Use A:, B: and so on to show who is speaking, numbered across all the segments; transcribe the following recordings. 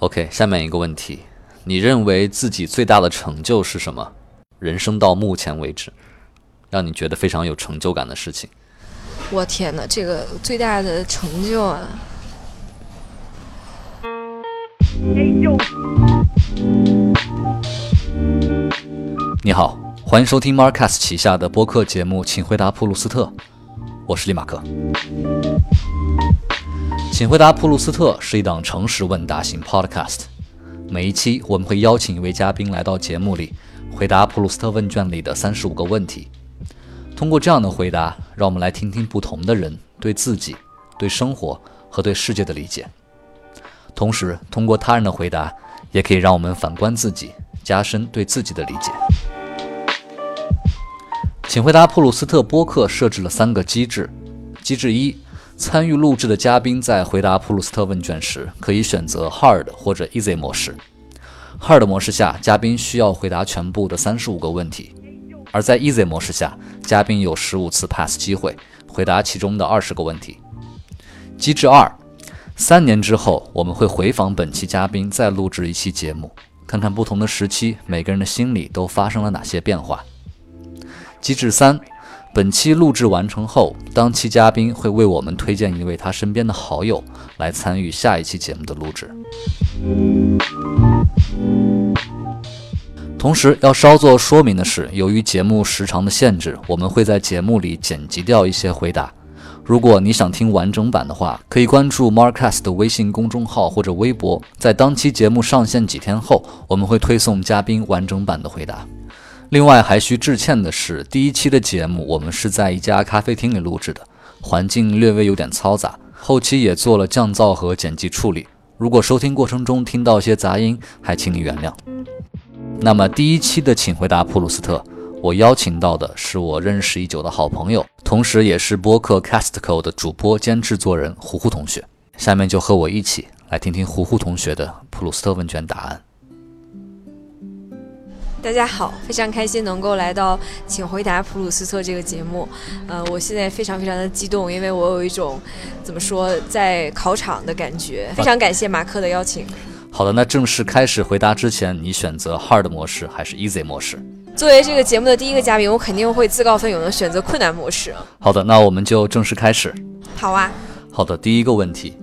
A: OK，下面一个问题，你认为自己最大的成就是什么？人生到目前为止，让你觉得非常有成就感的事情。
B: 我天哪，这个最大的成就啊！
A: 你好，欢迎收听 Marcus 旗下的播客节目《请回答普鲁斯特》，我是利马克。请回答普鲁斯特是一档诚实问答型 Podcast，每一期我们会邀请一位嘉宾来到节目里，回答普鲁斯特问卷里的三十五个问题。通过这样的回答，让我们来听听不同的人对自己、对生活和对世界的理解。同时，通过他人的回答，也可以让我们反观自己，加深对自己的理解。请回答普鲁斯特播客设置了三个机制：机制一。参与录制的嘉宾在回答普鲁斯特问卷时，可以选择 Hard 或者 Easy 模式。Hard 模式下，嘉宾需要回答全部的三十五个问题；而在 Easy 模式下，嘉宾有十五次 Pass 机会，回答其中的二十个问题。机制二：三年之后，我们会回访本期嘉宾，再录制一期节目，看看不同的时期每个人的心里都发生了哪些变化。机制三。本期录制完成后，当期嘉宾会为我们推荐一位他身边的好友来参与下一期节目的录制。同时要稍作说明的是，由于节目时长的限制，我们会在节目里剪辑掉一些回答。如果你想听完整版的话，可以关注 Marcus 的微信公众号或者微博，在当期节目上线几天后，我们会推送嘉宾完整版的回答。另外还需致歉的是，第一期的节目我们是在一家咖啡厅里录制的，环境略微有点嘈杂，后期也做了降噪和剪辑处理。如果收听过程中听到些杂音，还请你原谅。那么第一期的请回答普鲁斯特，我邀请到的是我认识已久的好朋友，同时也是播客 Castco 的主播兼制作人胡胡同学。下面就和我一起来听听胡胡同学的普鲁斯特问卷答案。
B: 大家好，非常开心能够来到《请回答普鲁斯特》这个节目。呃，我现在非常非常的激动，因为我有一种怎么说在考场的感觉。非常感谢马克的邀请。
A: 好的，那正式开始回答之前，你选择 Hard 模式还是 Easy 模式？
B: 作为这个节目的第一个嘉宾，我肯定会自告奋勇的选择困难模式。
A: 好的，那我们就正式开始。
B: 好啊。
A: 好的，第一个问题，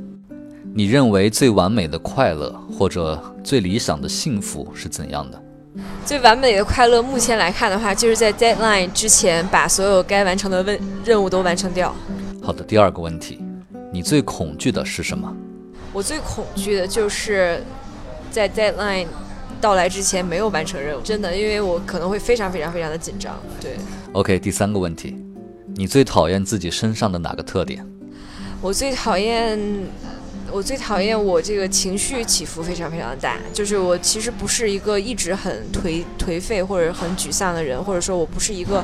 A: 你认为最完美的快乐或者最理想的幸福是怎样的？
B: 最完美的快乐，目前来看的话，就是在 deadline 之前把所有该完成的问任务都完成掉。
A: 好的，第二个问题，你最恐惧的是什么？
B: 我最恐惧的就是在 deadline 到来之前没有完成任务，真的，因为我可能会非常非常非常的紧张。对。
A: OK，第三个问题，你最讨厌自己身上的哪个特点？
B: 我最讨厌。我最讨厌我这个情绪起伏非常非常大，就是我其实不是一个一直很颓颓废或者很沮丧的人，或者说我不是一个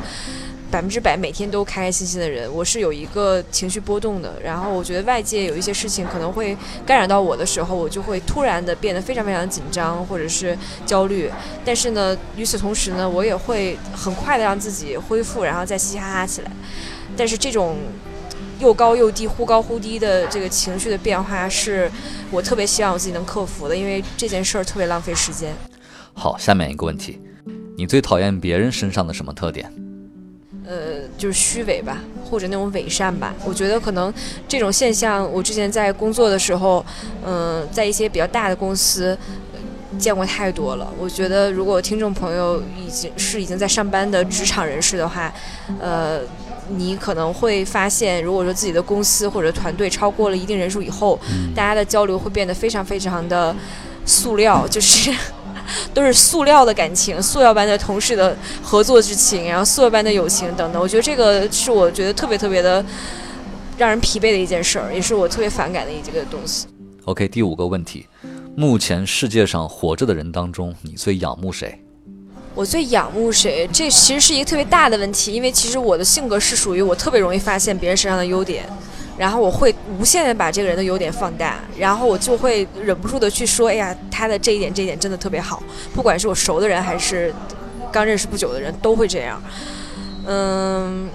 B: 百分之百每天都开开心心的人，我是有一个情绪波动的。然后我觉得外界有一些事情可能会干扰到我的时候，我就会突然的变得非常非常紧张或者是焦虑。但是呢，与此同时呢，我也会很快的让自己恢复，然后再嘻嘻哈哈起来。但是这种。又高又低，忽高忽低的这个情绪的变化，是我特别希望我自己能克服的，因为这件事儿特别浪费时间。
A: 好，下面一个问题，你最讨厌别人身上的什么特点？
B: 呃，就是虚伪吧，或者那种伪善吧。我觉得可能这种现象，我之前在工作的时候，嗯，在一些比较大的公司见过太多了。我觉得如果听众朋友已经是已经在上班的职场人士的话，呃。你可能会发现，如果说自己的公司或者团队超过了一定人数以后，大家的交流会变得非常非常的塑料，就是 都是塑料的感情，塑料般的同事的合作之情，然后塑料般的友情等等。我觉得这个是我觉得特别特别的让人疲惫的一件事儿，也是我特别反感的一个东西。
A: OK，第五个问题，目前世界上活着的人当中，你最仰慕谁？
B: 我最仰慕谁？这其实是一个特别大的问题，因为其实我的性格是属于我特别容易发现别人身上的优点，然后我会无限的把这个人的优点放大，然后我就会忍不住的去说，哎呀，他的这一点这一点真的特别好，不管是我熟的人还是刚认识不久的人，都会这样。嗯，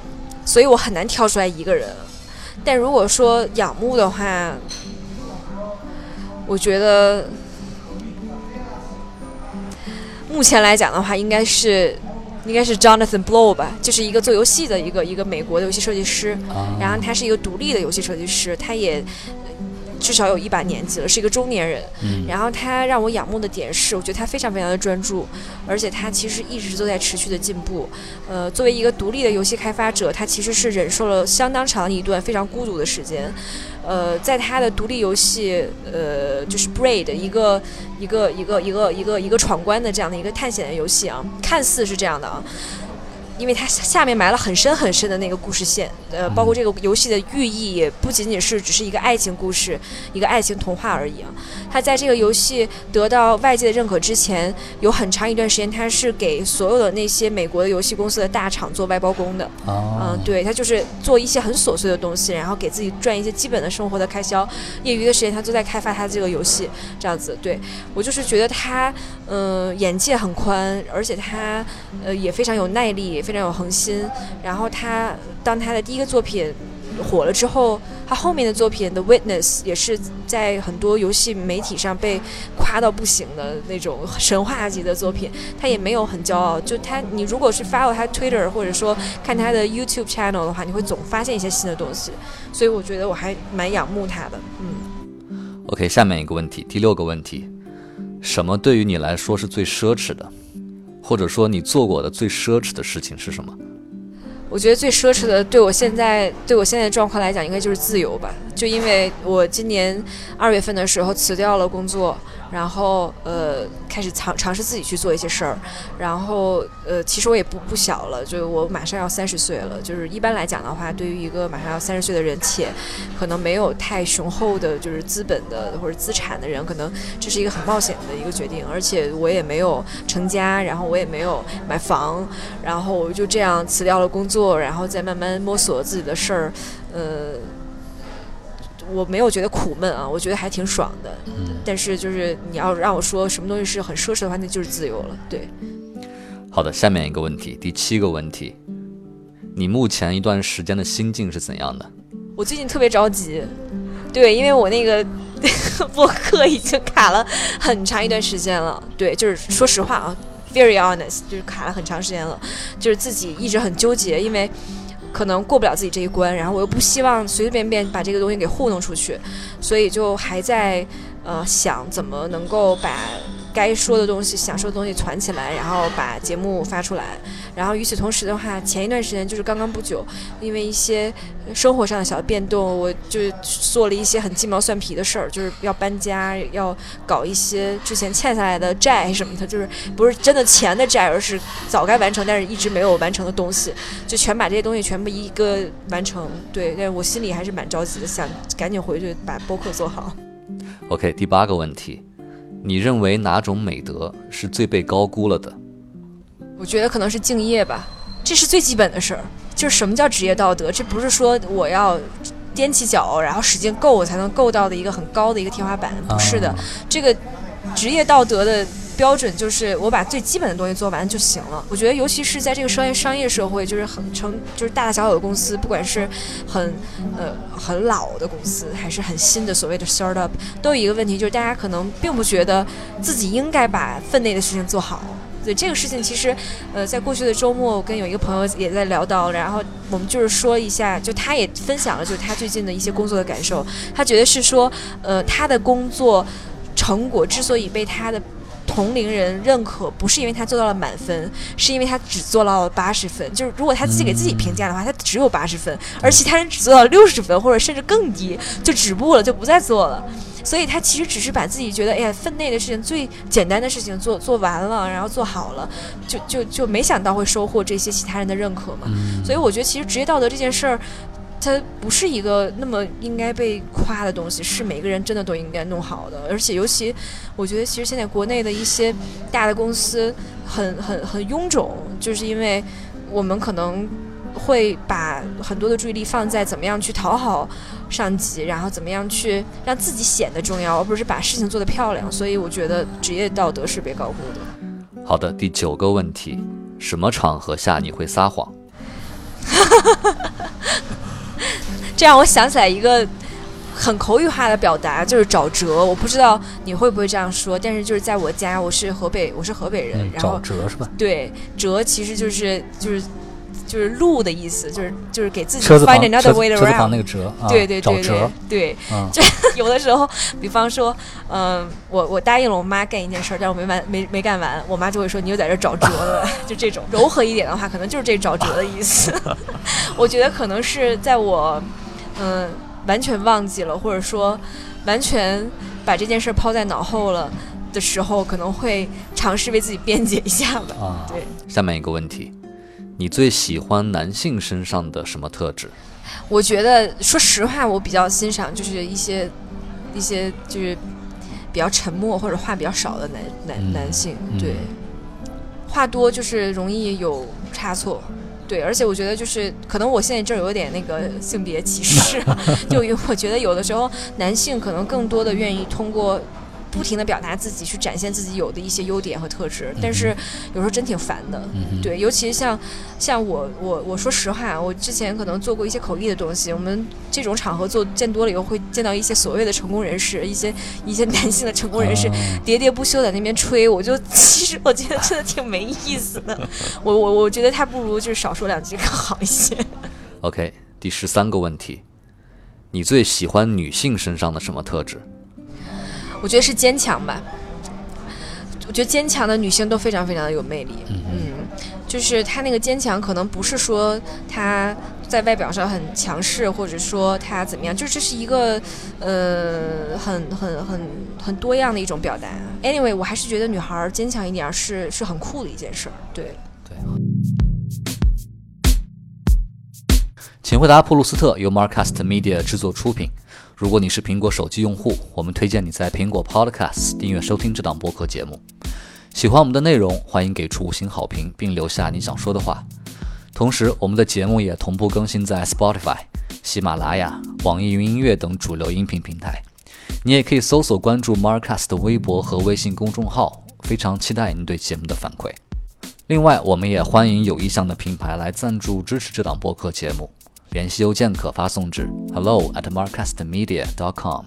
B: 所以我很难挑出来一个人。但如果说仰慕的话，我觉得目前来讲的话，应该是应该是 Jonathan Blow 吧，就是一个做游戏的一个一个美国的游戏设计师，然后他是一个独立的游戏设计师，他也。至少有一把年纪了，是一个中年人。
A: 嗯，
B: 然后他让我仰慕的点是，我觉得他非常非常的专注，而且他其实一直都在持续的进步。呃，作为一个独立的游戏开发者，他其实是忍受了相当长一段非常孤独的时间。呃，在他的独立游戏，呃，就是 Braid 一个一个一个一个一个一个闯关的这样的一个探险的游戏啊，看似是这样的啊。因为它下面埋了很深很深的那个故事线，呃，包括这个游戏的寓意也不仅仅是只是一个爱情故事，一个爱情童话而已啊。它在这个游戏得到外界的认可之前，有很长一段时间，它是给所有的那些美国的游戏公司的大厂做外包工的。嗯，对，他就是做一些很琐碎的东西，然后给自己赚一些基本的生活的开销。业余的时间，他都在开发他这个游戏，这样子。对我就是觉得他，嗯，眼界很宽，而且他，呃，也非常有耐力。非常有恒心，然后他当他的第一个作品火了之后，他后面的作品《The Witness》也是在很多游戏媒体上被夸到不行的那种神话级的作品。他也没有很骄傲，就他，你如果是 follow 他 Twitter 或者说看他的 YouTube channel 的话，你会总发现一些新的东西。所以我觉得我还蛮仰慕他的。嗯。
A: OK，下面一个问题，第六个问题，什么对于你来说是最奢侈的？或者说你做过的最奢侈的事情是什么？
B: 我觉得最奢侈的，对我现在对我现在的状况来讲，应该就是自由吧。就因为我今年二月份的时候辞掉了工作。然后呃，开始尝尝试自己去做一些事儿，然后呃，其实我也不不小了，就我马上要三十岁了。就是一般来讲的话，对于一个马上要三十岁的人，且可能没有太雄厚的，就是资本的或者资产的人，可能这是一个很冒险的一个决定。而且我也没有成家，然后我也没有买房，然后我就这样辞掉了工作，然后再慢慢摸索自己的事儿，呃。我没有觉得苦闷啊，我觉得还挺爽的。嗯，但是就是你要让我说什么东西是很奢侈的话，那就是自由了。对。
A: 好的，下面一个问题，第七个问题，你目前一段时间的心境是怎样的？
B: 我最近特别着急，对，因为我那个 博客已经卡了很长一段时间了。对，就是说实话啊，very honest，就是卡了很长时间了，就是自己一直很纠结，因为。可能过不了自己这一关，然后我又不希望随随便便把这个东西给糊弄出去，所以就还在呃想怎么能够把。该说的东西、想说的东西攒起来，然后把节目发出来。然后与此同时的话，前一段时间就是刚刚不久，因为一些生活上的小变动，我就做了一些很鸡毛蒜皮的事儿，就是要搬家，要搞一些之前欠下来的债什么的，就是不是真的钱的债，而是早该完成但是一直没有完成的东西，就全把这些东西全部一个完成。对，但我心里还是蛮着急的，想赶紧回去把播客做好。
A: OK，第八个问题。你认为哪种美德是最被高估了的？
B: 我觉得可能是敬业吧，这是最基本的事儿。就是什么叫职业道德？这不是说我要踮起脚，然后使劲够，我才能够到的一个很高的一个天花板。不是的，这个职业道德的。标准就是我把最基本的东西做完就行了。我觉得，尤其是在这个商业商业社会，就是很成，就是大大小小的公司，不管是很呃很老的公司，还是很新的所谓的 startup，都有一个问题，就是大家可能并不觉得自己应该把分内的事情做好。对这个事情，其实呃，在过去的周末，我跟有一个朋友也在聊到，然后我们就是说一下，就他也分享了，就是他最近的一些工作的感受。他觉得是说，呃，他的工作成果之所以被他的同龄人认可不是因为他做到了满分，是因为他只做到了八十分。就是如果他自己给自己评价的话，他只有八十分，而其他人只做到六十分或者甚至更低，就止步了，就不再做了。所以他其实只是把自己觉得哎呀分内的事情最简单的事情做做完了，然后做好了，就就就没想到会收获这些其他人的认可嘛。所以我觉得其实职业道德这件事儿。它不是一个那么应该被夸的东西，是每个人真的都应该弄好的。而且，尤其我觉得，其实现在国内的一些大的公司很很很臃肿，就是因为我们可能会把很多的注意力放在怎么样去讨好上级，然后怎么样去让自己显得重要，而不是把事情做得漂亮。所以，我觉得职业道德是被高估的。
A: 好的，第九个问题：什么场合下你会撒谎？
B: 这样我想起来一个很口语化的表达，就是找辙。我不知道你会不会这样说，但是就是在我家，我是河北，我是河北人，然后
A: 找辙是吧？
B: 对辙其实就是就是就是路的意思，就是就是给自己 find another way
A: 车字旁
B: around
A: 那。个辙啊，
B: 对对对对，对，
A: 啊，
B: 就有的时候，比方说，嗯、我我答应了我妈干一件事儿，但我没完没没干完，我妈就会说你又在这儿找辙了，就这种柔和一点的话，可能就是这找辙的意思。我觉得可能是在我嗯、完全忘记了，或者说完全把这件事儿抛在脑后了的时候，可能会尝试为自己辩解一下吧。
A: 啊，
B: 对，
A: 下面一个问题，你最喜欢男性身上的什么特质？
B: 我觉得说实话，我比较欣赏就是一些一些就是比较沉默或者话比较少的男男、
A: 嗯
B: 男性，
A: 嗯
B: 对，话多就是容易有差错。对，而且我觉得就是可能我现在这儿有点那个性别歧视，就我觉得有的时候男性可能更多的愿意通过不停的表达自己，去展现自己有的一些优点和特质，但是有时候真挺烦的。
A: 嗯，
B: 对，尤其像像我我我说实话，我之前可能做过一些口译的东西，我们这种场合做见多了以后，会见到一些所谓的成功人士，一些一些男性的成功人士
A: 啊
B: 喋喋不休在那边吹，我就 其实我觉得真的挺没意思的，我我我觉得他不如就是少说两句更好一些。
A: OK，第十三个问题，你最喜欢女性身上的什么特质？
B: 我觉得是坚强吧。我觉得坚强的女性都非常非常的有魅力，嗯，就是她那个坚强，可能不是说她在外表上很强势，或者说她怎么样，就这是一个呃很很很很多样的一种表达。Anyway，我还是觉得女孩坚强一点是是很酷的一件事儿，对。
A: 请回答普鲁斯特由 Marcast Media 制作出品。如果你是苹果手机用户，我们推荐你在苹果 Podcast 订阅收听这档播客节目。喜欢我们的内容，欢迎给出五星好评，并留下你想说的话。同时，我们的节目也同步更新在 Spotify、喜马拉雅、网易云音乐等主流音频平台。你也可以搜索关注 Marcas 的微博和微信公众号。非常期待您对节目的反馈。另外，我们也欢迎有意向的品牌来赞助支持这档播客节目。联系邮件可发送至 hello at marcastmedia dot com。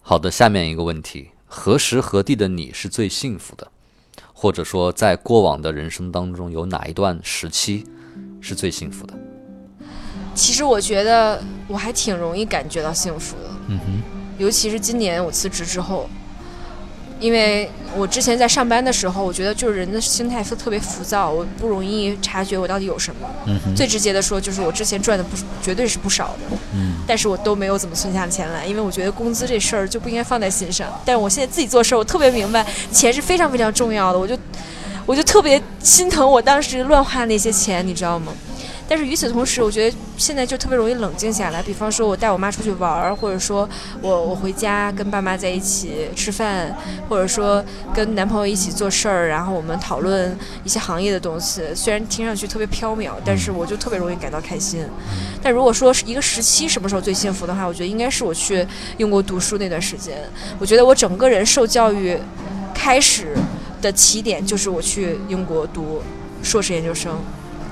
A: 好的，下面一个问题：何时何地的你是最幸福的？或者说，在过往的人生当中，有哪一段时期是最幸福的？
B: 其实我觉得我还挺容易感觉到幸福的，
A: 嗯哼，
B: 尤其是今年我辞职之后，因为我之前在上班的时候，我觉得就是人的心态特别浮躁，我不容易察觉我到底有什么。
A: 嗯，
B: 最直接的说，就是我之前赚的不绝对是不少的，
A: 嗯
B: 但是我都没有怎么存下钱来，因为我觉得工资这事儿就不应该放在心上。但是我现在自己做事儿，我特别明白钱是非常非常重要的，我就我就特别心疼我当时乱花那些钱，你知道吗？但是与此同时，我觉得现在就特别容易冷静下来。比方说，我带我妈出去玩儿，或者说我我回家跟爸妈在一起吃饭，或者说跟男朋友一起做事儿，然后我们讨论一些行业的东西。虽然听上去特别缥缈，但是我就特别容易感到开心。但如果说是一个时期什么时候最幸福的话，我觉得应该是我去英国读书那段时间。我觉得我整个人受教育开始的起点就是我去英国读硕士研究生。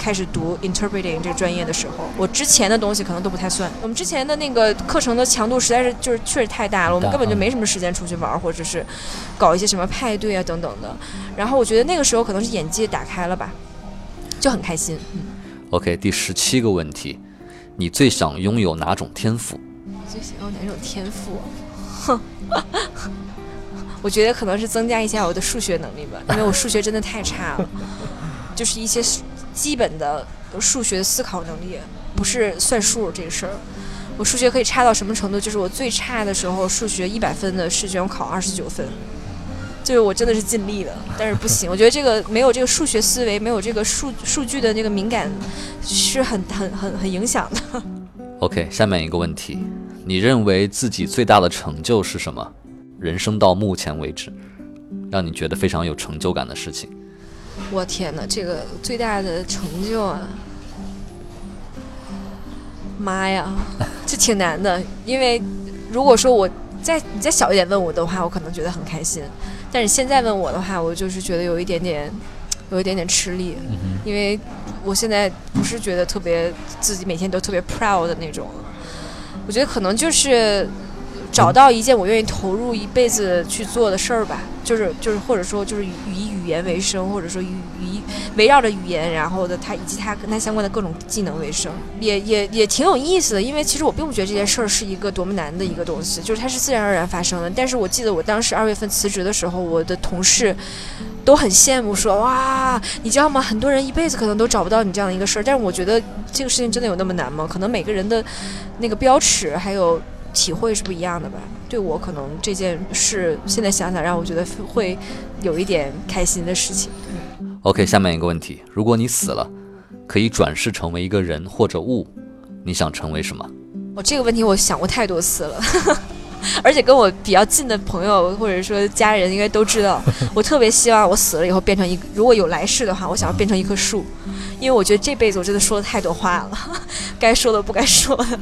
B: 开始读 interpreting 这个专业的时候，我之前的东西可能都不太算。我们之前的那个课程的强度实在是就是确实太大了，我们根本就没什么时间出去玩，或者是搞一些什么派对啊等等的。然后我觉得那个时候可能是眼界打开了吧，就很开心。嗯
A: ，OK，第十七个问题，你最想拥有哪种天赋？
B: 最想要哪种天赋？哼，我觉得可能是增加一下我的数学能力吧，因为我数学真的太差了，就是一些基本的数学思考能力，不是算数这个事儿。我数学可以差到什么程度？就是我最差的时候，数学一百分的试卷我考二十九分，就是我真的是尽力了，但是不行。我觉得这个没有这个数学思维，没有这个数数据的那个敏感，是很很很很影响的。
A: OK，下面一个问题，你认为自己最大的成就是什么？人生到目前为止，让你觉得非常有成就感的事情。
B: 我天哪，这个最大的成就啊！妈呀，这挺难的，因为如果说我再你再小一点问我的话，我可能觉得很开心，但是现在问我的话，我就是觉得有一点点，有一点点吃力，因为我现在不是觉得特别自己每天都特别 proud 的那种，我觉得可能就是找到一件我愿意投入一辈子去做的事儿吧，就是就是或者说就是以语言为生，或者说以以围绕着语言，然后的它以及它跟它相关的各种技能为生，也也也挺有意思的。因为其实我并不觉得这件事儿是一个多么难的一个东西，就是它是自然而然发生的。但是我记得我当时二月份辞职的时候，我的同事都很羡慕，说哇，你知道吗？很多人一辈子可能都找不到你这样的一个事儿。但是我觉得这个事情真的有那么难吗？可能每个人的那个标尺还有体会是不一样的吧。对我可能这件事现在想想，让我觉得会有一点开心的事情。
A: OK，下面一个问题：如果你死了，可以转世成为一个人或者物，你想成为什么？
B: 哦，这个问题我想过太多次了，而且跟我比较近的朋友或者说家人应该都知道，我特别希望我死了以后变成一个，如果有来世的话，我想要变成一棵树，因为我觉得这辈子我真的说了太多话了，该说的不该说的，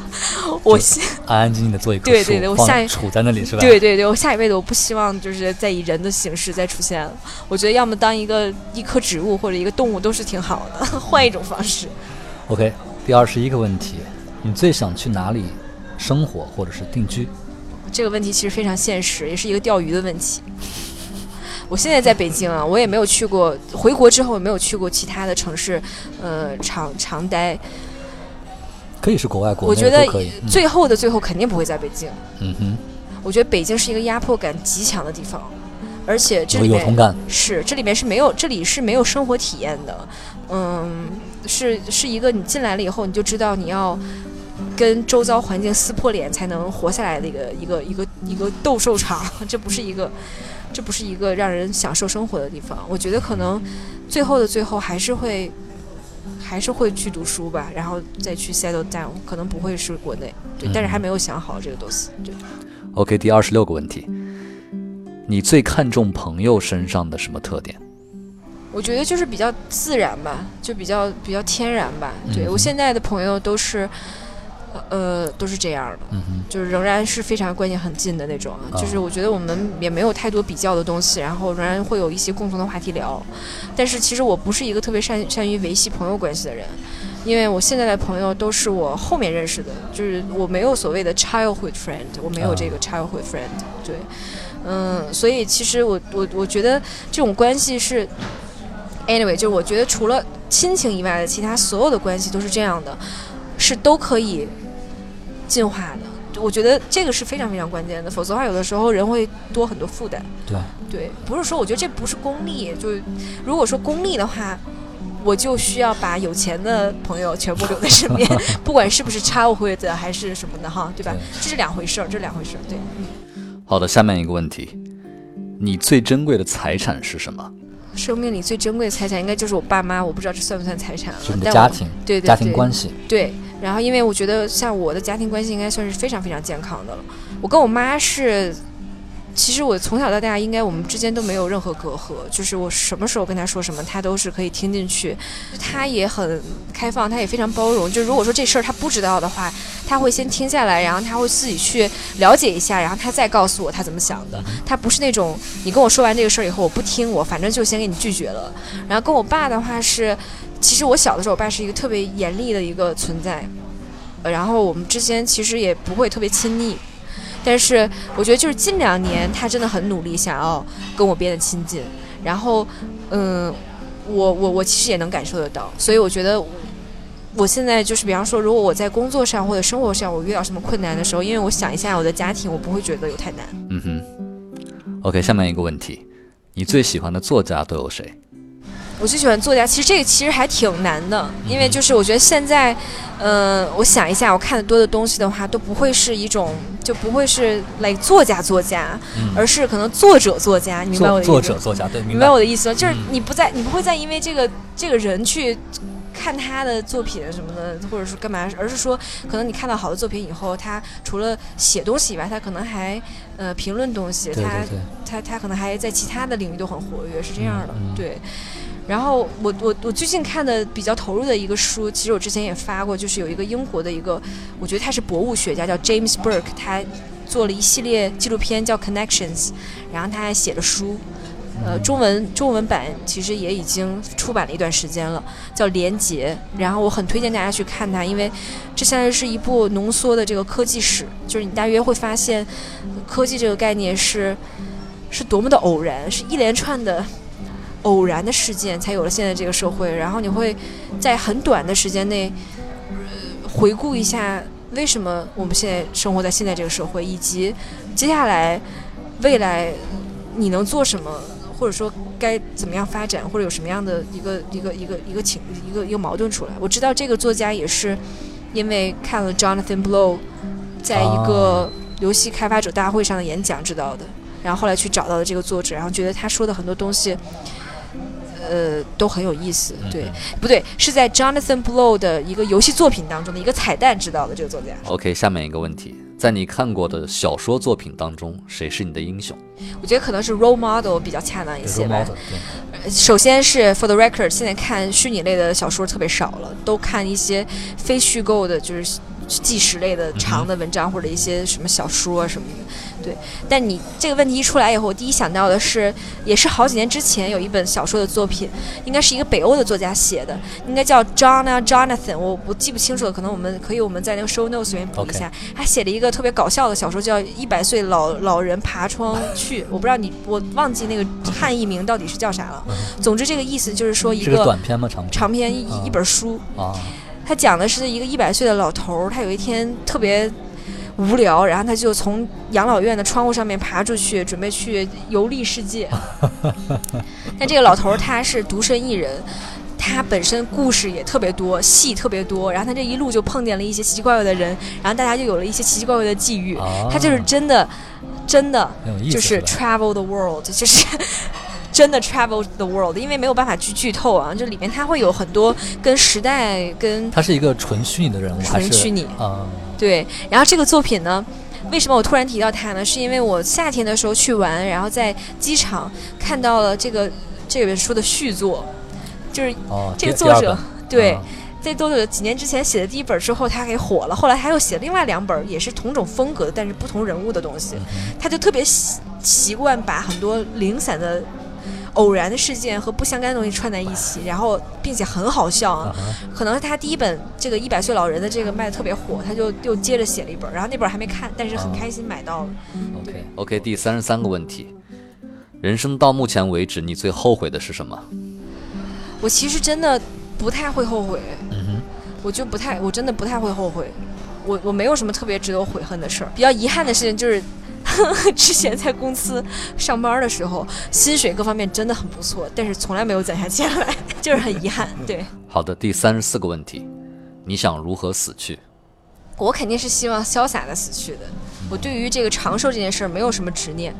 B: 我希
A: 安安静静的做一 棵树
B: 对对对我下一
A: 处在那里是吧？
B: 对对对，我下一辈子我不希望就是再以人的形式再出现了，我觉得要么当一个一棵植物或者一个动物都是挺好的，换一种方式。
A: OK，第二十一个问题，你最想去哪里生活或者是定居？
B: 这个问题其实非常现实，也是一个钓鱼的问题。我现在在北京啊，我也没有去过，回国之后也没有去过其他的城市，呃，长长待。
A: 可以是国外、国内
B: 我觉得最后的最后肯定不会在北京。
A: 嗯哼，
B: 我觉得北京是一个压迫感极强的地方，而且这
A: 我
B: 里面。是这里面是没有，这里是没有生活体验的，嗯，是是一个你进来了以后你就知道你要跟周遭环境撕破脸才能活下来的一个一个一个一个斗兽场，这不是一个这不是一个让人享受生活的地方。我觉得可能最后的最后还是会还是会去读书吧，然后再去 settle down，可能不会是国内，对，但是还没有想好这个东西，对。
A: OK，第二十六个问题，你最看重朋友身上的什么特点？
B: 我觉得就是比较自然吧，就比较比较天然吧。对、
A: 嗯
B: 我现在的朋友都是，呃，都是这样的，
A: 嗯，
B: 就是仍然是非常关系很近的那种。
A: 啊
B: 就是我觉得我们也没有太多比较的东西，然后仍然会有一些共同的话题聊。但是其实我不是一个特别善善于维系朋友关系的人，因为我现在的朋友都是我后面认识的，就是我没有所谓的 childhood friend，我没有这个 childhood friend，对。嗯，所以其实我我我觉得这种关系是，anyway，就是我觉得除了亲情以外的其他所有的关系都是这样的，是都可以进化的。我觉得这个是非常非常关键的，否则的话，有的时候人会多很多负担。
A: 对，
B: 对，不是说我觉得这不是功利，就是如果说功利的话，我就需要把有钱的朋友全部留在身边，不管是不是 childhood 还是什么的哈，对吧？
A: 对
B: 这是两回事儿，这是两回事儿。对，
A: 好的，下面一个问题，你最珍贵的财产是什么？
B: 生命里最珍贵的财产应该就是我爸妈，我不知道这算不算财产了。但我
A: 家庭、
B: 对对
A: 家庭
B: 对
A: 关系。
B: 对，然后因为我觉得像我的家庭关系应该算是非常非常健康的了。我跟我妈是，其实我从小到大应该我们之间都没有任何隔阂，就是我什么时候跟他说什么，他都是可以听进去。他也很开放，他也非常包容。就如果说这事儿他不知道的话，他会先听下来，然后他会自己去了解一下，然后他再告诉我他怎么想的。他不是那种你跟我说完这个事儿以后我不听我，反正就先给你拒绝了。然后跟我爸的话是。其实我小的时候，我爸是一个特别严厉的一个存在，呃然后我们之间其实也不会特别亲密，但是我觉得就是近两年他真的很努力想要跟我变得亲近，然后嗯，我我我其实也能感受得到，所以我觉得我现在就是比方说，如果我在工作上或者生活上我遇到什么困难的时候，因为我想一下我的家庭，我不会觉得有太难。
A: 嗯哼。OK，下面一个问题，你最喜欢的作家都有谁？
B: 我最喜欢作家，其实这个其实还挺难的，因为就是我觉得现在，嗯、我想一下，我看的多的东西的话，都不会是一种，就不会是 like 作家作家，
A: 嗯
B: 而是可能作者作家，你明白我的意思吗？
A: 作作者、作家，对，
B: 明
A: 明
B: 白我的意思吗？就是
A: 嗯
B: 你不再，你不会再因为这个这个人去看他的作品什么的，或者是干嘛，而是说，可能你看到好的作品以后，他除了写东西以外，他可能还呃评论东西，他
A: 对对对，
B: 他他可能还在其他的领域都很活跃，是这样的，对。然后我我我最近看的比较投入的一个书，其实我之前也发过，就是有一个英国的一个，我觉得他是博物学家，叫 James Burke，他做了一系列纪录片叫 Connections，然后他还写了书。呃，中文中文版其实也已经出版了一段时间了，叫《连结》。然后我很推荐大家去看它，因为这现在是一部浓缩的这个科技史，就是你大约会发现，科技这个概念是是多么的偶然，是一连串的偶然的事件才有了现在这个社会。然后你会在很短的时间内，呃，回顾一下为什么我们现在生活在现在这个社会，以及接下来未来你能做什么。或者说该怎么样发展，或者有什么样的一个一个一个一个情一个一个矛盾出来？我知道这个作家也是因为看了 Jonathan Blow 在一个游戏开发者大会上的演讲知道的，然后后来去找到了这个作者，然后觉得他说的很多东西，呃，都很有意思。对，不对？是在 Jonathan Blow 的一个游戏作品当中的一个彩蛋知道的这个作家。
A: OK，下面一个问题。在你看过的小说作品当中，谁是你的英雄？
B: 我觉得可能是 role model 比较恰当一些吧。首先是 for the record，现在看虚拟类的小说特别少了，都看一些非虚构的，就是纪实类的长的文章或者一些什么小说什么的。对，但你这个问题一出来以后，我第一想到的是，也是好几年之前有一本小说的作品，应该是一个北欧的作家写的，应该叫 John Jonathan，我我记不清楚了，可能我们可以我们在那个 show notes 里面补一下。他写了一个特别搞笑的小说，叫《一百岁老老人爬窗去》，我不知道你我忘记那个汉译名到底是叫啥了。总之这个意思就是说一个
C: 短篇吗？长篇？
B: 长篇一一本书啊，他讲的是一个一百岁的老头儿，他有一天特别。无聊，然后他就从养老院的窗户上面爬出去，准备去游历世界。但这个老头他是独身一人，他本身故事也特别多，戏特别多。然后他这一路就碰见了一些奇奇怪怪的人，然后大家就有了一些奇奇怪怪的际遇。他就是真的，真的就是 travel the world，就是 真的 travel the world。因为没有办法去剧透啊，这里面他会有很多跟时代跟。
C: 他是一个纯虚拟的人物，
B: 纯虚拟
C: 啊。
B: 对，然后这个作品呢，为什么我突然提到它呢？是因为我夏天的时候去玩，然后在机场看到了这个这本书的续作，就是这个作者对，在作者几年之前写的第一本之后，他给火了，后来他又写另外两本，也是同种风格的，但是不同人物的东西，他就特别习习惯把很多零散的。偶然的事件和不相干的东西串在一起，然后并且很好笑啊！可能他第一本这个一百岁老人的这个卖的特别火，他就又接着写了一本，然后那本还没看，但是很开心买到了。
A: OK OK，第三十三个问题，人生到目前为止你最后悔的是什么？
B: 我其实真的不太会后悔，我就不太，我真的不太会后悔，我我没有什么特别值得悔恨的事儿。比较遗憾的事情就是。之前在公司上班的时候，薪水各方面真的很不错，但是从来没有攒下钱来，就是很遗憾。对，
A: 好的，第三十四个问题，你想如何死去？
B: 我肯定是希望潇洒的死去的。我对于这个长寿这件事儿没有什么执念，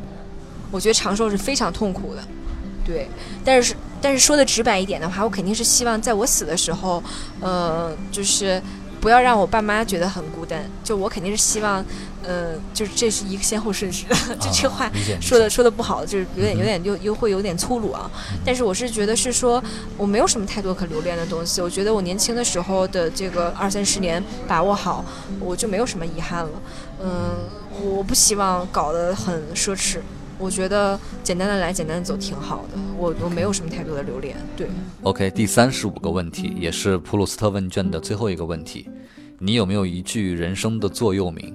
B: 我觉得长寿是非常痛苦的。对，但是但是说的直白一点的话，我肯定是希望在我死的时候，呃，就是。不要让我爸妈觉得很孤单，就我肯定是希望，呃，就是这是一个先后顺序，就这话说的说的不好，就是有点有点又又会有点粗鲁啊。但是我是觉得是说我没有什么太多可留恋的东西，我觉得我年轻的时候的这个二三十年把握好，我就没有什么遗憾了。嗯，我不希望搞得很奢侈。我觉得简单的来，简单的走挺好的。我我没有什么太多的留恋。对
A: ，OK，第三十五个问题，也是普鲁斯特问卷的最后一个问题，你有没有一句人生的座右铭，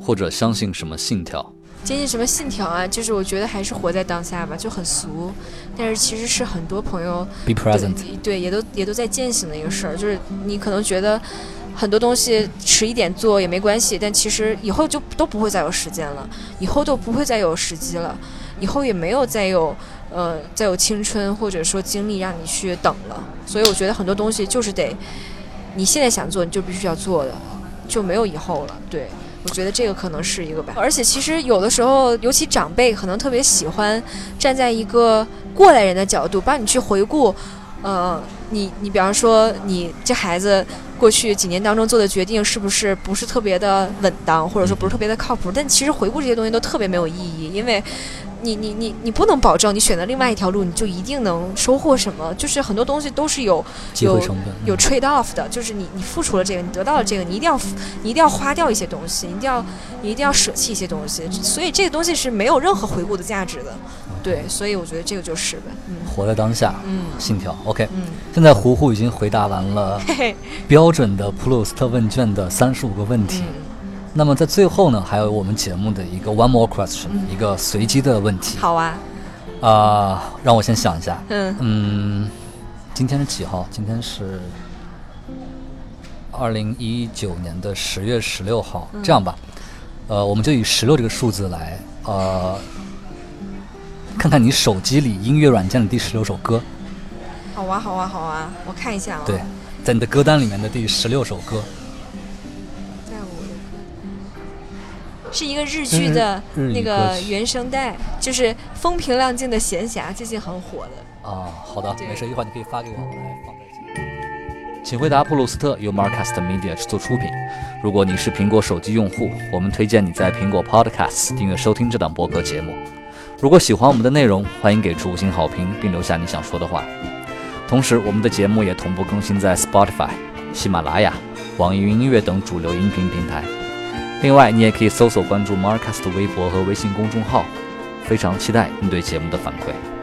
A: 或者相信什么信条？
B: 坚信什么信条啊？就是我觉得还是活在当下吧，就很俗，但是其实是很多朋友
C: be present，
B: 对，也都也都在践行的一个事儿。就是你可能觉得。很多东西迟一点做也没关系，但其实以后就都不会再有时间了，以后都不会再有时机了，以后也没有再有呃再有青春或者说精力让你去等了。所以我觉得很多东西就是得你现在想做你就必须要做的，就没有以后了。对我觉得这个可能是一个吧。而且其实有的时候，尤其长辈可能特别喜欢站在一个过来人的角度帮你去回顾。呃，你你比方说，你这孩子过去几年当中做的决定是不是不是特别的稳当，或者说不是特别的靠谱？但其实回顾这些东西都特别没有意义，因为你你你你不能保证你选择另外一条路你就一定能收获什么，就是很多东西都是有
A: 机会成本
B: 有
A: 嗯。
B: trade off 的，就是你你付出了这个，你得到了这个，你一定要你一定要花掉一些东西，你一定要你一定要舍弃一些东西，所以这个东西是没有任何回顾的价值的。对，所以我觉得这个就是呗，嗯。
A: 活在当下，
B: 嗯。
A: 信条。OK，
B: 嗯，
A: 现在胡胡已经回答完了标准的普鲁斯特问卷的三十五个问题。
B: 嗯，
A: 那么在最后呢，还有我们节目的一个 one more question，、
B: 嗯
A: 一个随机的问题。
B: 好啊，
A: 啊、让我先想一下。
B: 嗯
A: 嗯，今天是几号？今天是二零一九年的十月十六号。
B: 嗯
A: 这样吧，呃，我们就以十六这个数字来，呃，看看你手机里音乐软件的第十六首歌。
B: 好啊好啊好啊，我看一下啊，
A: 对，在你的歌单里面的第十六首歌。
B: 是一个日剧的那个原声带，就是风平浪静的闲暇，最近很火的。
A: 啊，好的，没事，一会儿你可以发给我，我来放。请回答普鲁斯特由 Marcast Media 制作出品。如果你是苹果手机用户，我们推荐你在苹果 Podcasts 订阅收听这档播客节目。如果喜欢我们的内容，欢迎给出五星好评，并留下你想说的话。同时，我们的节目也同步更新在 Spotify、喜马拉雅、网易云音乐等主流音频平台。另外，你也可以搜索关注 Marcast 微博和微信公众号。非常期待你对节目的反馈。